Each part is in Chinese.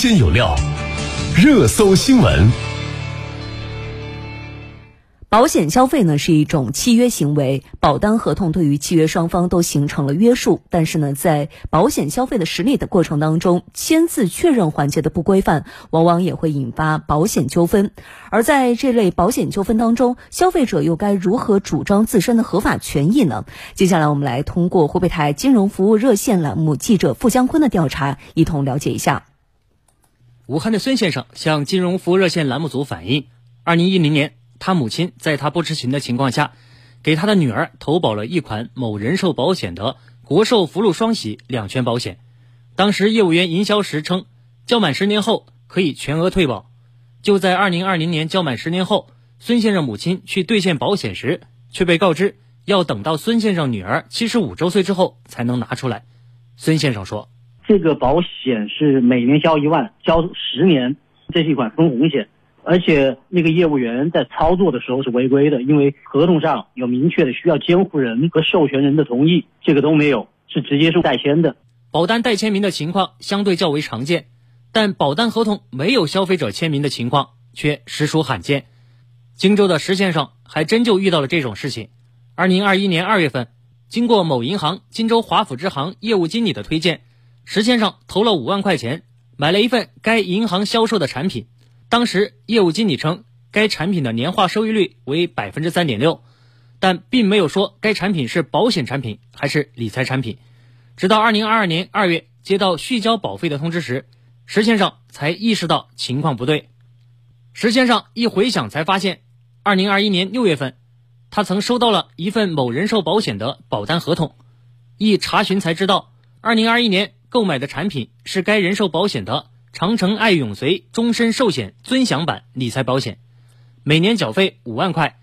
鲜有料，热搜新闻。保险消费呢是一种契约行为，保单合同对于契约双方都形成了约束。但是呢，在保险消费的实理的过程当中，签字确认环节的不规范，往往也会引发保险纠纷。而在这类保险纠纷当中，消费者又该如何主张自身的合法权益呢？接下来我们来通过湖北台金融服务热线栏目记者付江坤的调查，一同了解一下。武汉的孙先生向金融服务热线栏目组反映，二零一零年。他母亲在他不知情的情况下，给他的女儿投保了一款某人寿保险的国寿福禄双喜两全保险。当时业务员营销时称，交满十年后可以全额退保。就在二零二零年交满十年后，孙先生母亲去兑现保险时，却被告知要等到孙先生女儿七十五周岁之后才能拿出来。孙先生说：“这个保险是每年交一万，交十年，这是一款分红险。”而且那个业务员在操作的时候是违规的，因为合同上有明确的需要监护人和授权人的同意，这个都没有，是直接是代签的。保单代签名的情况相对较为常见，但保单合同没有消费者签名的情况却实属罕见。荆州的石先生还真就遇到了这种事情。二零二一年二月份，经过某银行荆州华府支行业务经理的推荐，石先生投了五万块钱，买了一份该银行销售的产品。当时业务经理称，该产品的年化收益率为百分之三点六，但并没有说该产品是保险产品还是理财产品。直到二零二二年二月接到续交保费的通知时，石先生才意识到情况不对。石先生一回想才发现，二零二一年六月份，他曾收到了一份某人寿保险的保单合同，一查询才知道，二零二一年购买的产品是该人寿保险的。长城爱永随终身寿险尊享版理财保险，每年缴费五万块，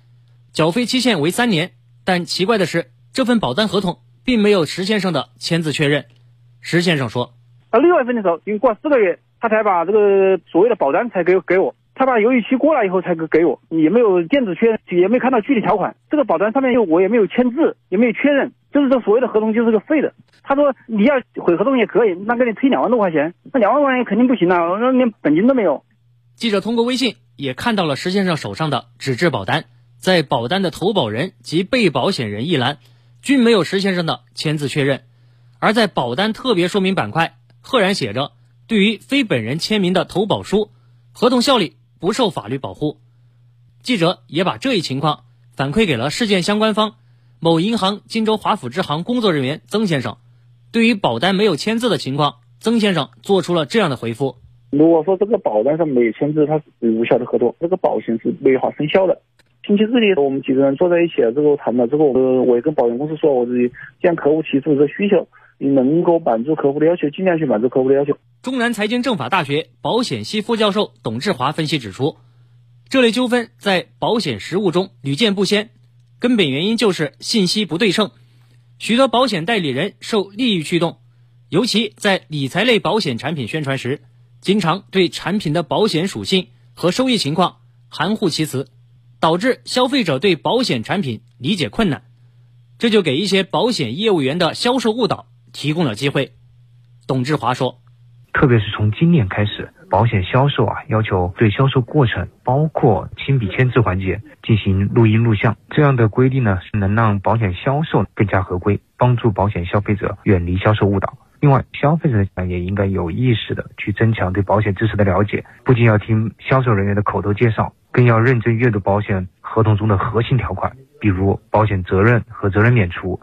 缴费期限为三年。但奇怪的是，这份保单合同并没有石先生的签字确认。石先生说：“到六月份的时候，因为过了四个月，他才把这个所谓的保单才给给我。他把犹豫期过了以后才给给我，也没有电子确认，也没看到具体条款。这个保单上面又我也没有签字，也没有确认。”就是这所谓的合同就是个废的。他说你要毁合同也可以，那给你退两万多块钱，那两万块钱肯定不行啊，那连本金都没有。记者通过微信也看到了石先生手上的纸质保单，在保单的投保人及被保险人一栏均没有石先生的签字确认，而在保单特别说明板块赫然写着，对于非本人签名的投保书，合同效力不受法律保护。记者也把这一情况反馈给了事件相关方。某银行荆州华府支行工作人员曾先生，对于保单没有签字的情况，曾先生做出了这样的回复：如果说这个保单上没有签字，它是无效的合同，这个保险是没法生效的。星期日里，我们几个人坐在一起了之后谈了之后，我我也跟保险公司说，我自己向客户提出一个需求，你能够满足客户的要求，尽量去满足客户的要求。中南财经政法大学保险系副教授董志华分析指出，这类纠纷在保险实务中屡见不鲜。根本原因就是信息不对称，许多保险代理人受利益驱动，尤其在理财类保险产品宣传时，经常对产品的保险属性和收益情况含糊其辞，导致消费者对保险产品理解困难，这就给一些保险业务员的销售误导提供了机会。董志华说。特别是从今年开始，保险销售啊要求对销售过程，包括亲笔签字环节进行录音录像。这样的规定呢，是能让保险销售更加合规，帮助保险消费者远离销售误导。另外，消费者也应该有意识的去增强对保险知识的了解，不仅要听销售人员的口头介绍，更要认真阅读保险合同中的核心条款，比如保险责任和责任免除，